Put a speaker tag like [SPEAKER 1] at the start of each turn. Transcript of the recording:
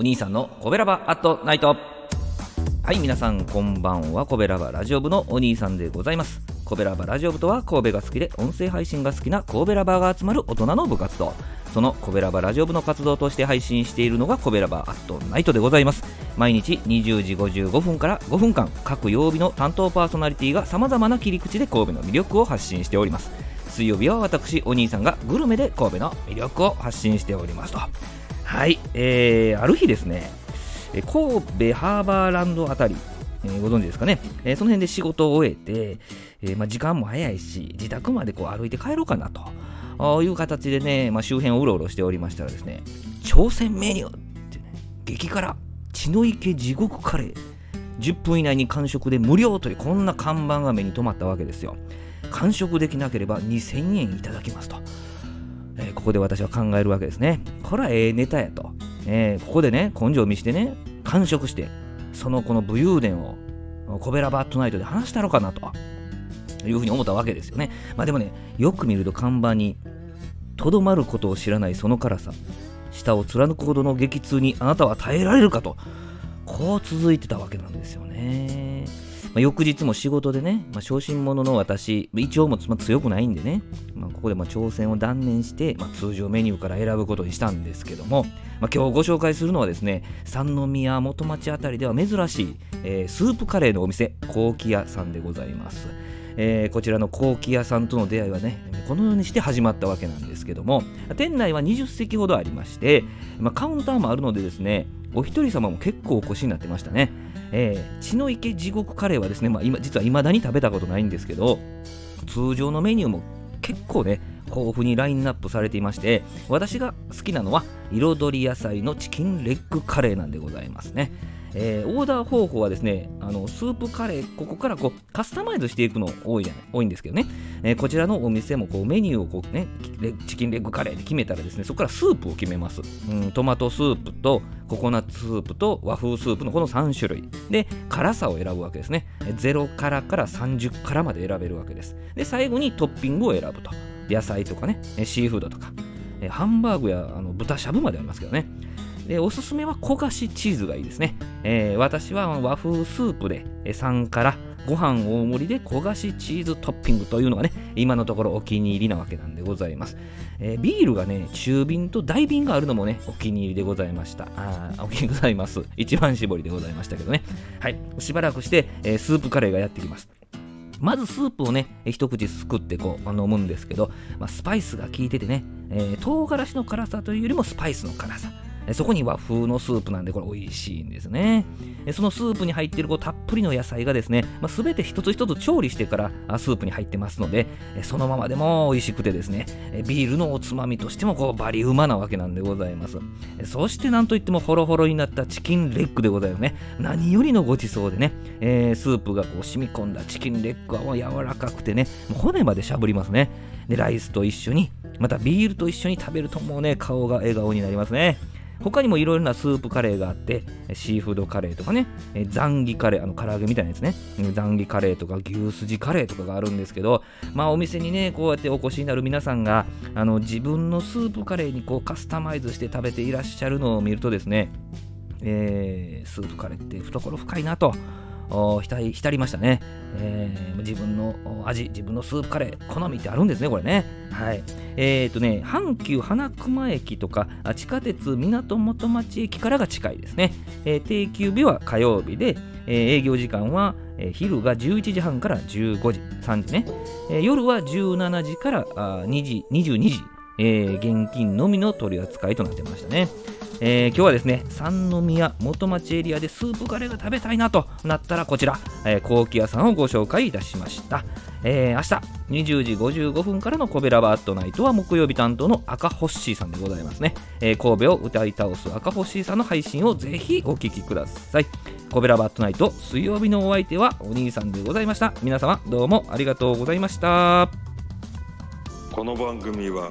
[SPEAKER 1] お兄さんのコベラバアットナイト。はい皆さんこんばんは。コベラバラジオ部のお兄さんでございます。コベラバラジオ部とは神戸が好きで音声配信が好きな神戸ラバーが集まる大人の部活動。そのコベラバラジオ部の活動として配信しているのがコベラバアットナイトでございます。毎日20時55分から5分間各曜日の担当パーソナリティがさまざまな切り口で神戸の魅力を発信しております。水曜日は私お兄さんがグルメで神戸の魅力を発信しておりますと。はい、えー、ある日ですね、神戸ハーバーランドあたり、えー、ご存知ですかね、えー、その辺で仕事を終えて、えーまあ、時間も早いし、自宅までこう歩いて帰ろうかなという形でね、まあ、周辺をうろうろしておりましたらですね、挑戦メニューってね、激辛、血の池地獄カレー、10分以内に完食で無料というこんな看板が目に留まったわけですよ。完食できなければ2000円いただきますと。ここで私は考えるわけですね。これはええネタやと。えー、ここでね、根性を見してね、完食して、そのこの武勇伝をコベラバットナイトで話したのかなというふうに思ったわけですよね。まあでもね、よく見ると看板に、とどまることを知らないその辛さ、舌を貫くほどの激痛にあなたは耐えられるかと、こう続いてたわけなんですよね。まあ、翌日も仕事でね、まあ、小心者の私、胃腸も強くないんでね、まあ、ここでま挑戦を断念して、ま通常メニューから選ぶことにしたんですけども、ま今日ご紹介するのはですね、三宮元町辺りでは珍しい、えー、スープカレーのお店、高木屋さんでございます。えー、こちらの高木屋さんとの出会いはねこのようにして始まったわけなんですけども店内は20席ほどありまして、まあ、カウンターもあるのでですねお一人様も結構お越しになってましたね。えー、血の池地獄カレーはですね、まあ、今実は未だに食べたことないんですけど通常のメニューも結構ね豊富にラインナップされていまして私が好きなのは彩り野菜のチキンレッグカレーなんでございますね。えー、オーダー方法はですねあのスープカレーここからこうカスタマイズしていくの多いじゃない多いんですけどね、えー、こちらのお店もこうメニューをこう、ね、チキンレッグカレーで決めたらですねそこからスープを決めます、うん、トマトスープとココナッツスープと和風スープのこの3種類。で辛さを選ぶわけですね。0辛から30辛まで選べるわけです。で最後にトッピングを選ぶと。野菜とかねシーフードとかハンバーグやあの豚しゃぶまでありますけどね。でおすすめは焦がしチーズがいいですね、えー、私は和風スープで3からご飯大盛りで焦がしチーズトッピングというのがね今のところお気に入りなわけなんでございます、えー、ビールがね中瓶と大瓶があるのもねお気に入りでございました。あお気に入りございます。一番搾りでございましたけどね。はい。しばらくして、えー、スープカレーがやってきます。まずスープをね、一口すくってこう飲むんですけど、まあ、スパイスが効いててね、えー、唐辛子の辛さというよりもスパイスの辛さ。そこに和風のスープなんでこれ美味しいんですね。そのスープに入っているこうたっぷりの野菜がですね、まあ、全て一つ一つ調理してからスープに入ってますので、そのままでも美味しくてですね、ビールのおつまみとしてもこうバリうまなわけなんでございます。そしてなんといってもホロホロになったチキンレッグでございますね。何よりのごちそうでね、えー、スープがこう染み込んだチキンレッグは柔らかくてね、骨までしゃぶりますね。で、ライスと一緒に、またビールと一緒に食べるともうね、顔が笑顔になりますね。他にもいろいろなスープカレーがあってシーフードカレーとかねザンギカレーあの唐揚げみたいなやつね。ザンギカレーとか牛すじカレーとかがあるんですけどまあお店にねこうやってお越しになる皆さんがあの自分のスープカレーにこうカスタマイズして食べていらっしゃるのを見るとですねえー、スープカレーって懐深いなと浸りましたね、えー、自分の味、自分のスープカレー、好みってあるんですね、これね。はい。えっ、ー、とね、阪急花熊駅とか、地下鉄港元町駅からが近いですね。えー、定休日は火曜日で、えー、営業時間は、昼が11時半から15時、3時ね。夜は17時からあ2時、22時、現金のみの取り扱いとなってましたね。えー、今日はですね、三宮元町エリアでスープカレーが食べたいなとなったらこちら、えー、高木屋さんをご紹介いたしました。えー、明日20時55分からのコベラバットナイトは木曜日担当の赤ホッシーさんでございますね。えー、神戸を歌い倒す赤ホッシーさんの配信をぜひお聴きください。コベラバットナイト水曜日のお相手はお兄さんでございました。皆様どうもありがとうございました。
[SPEAKER 2] この番組は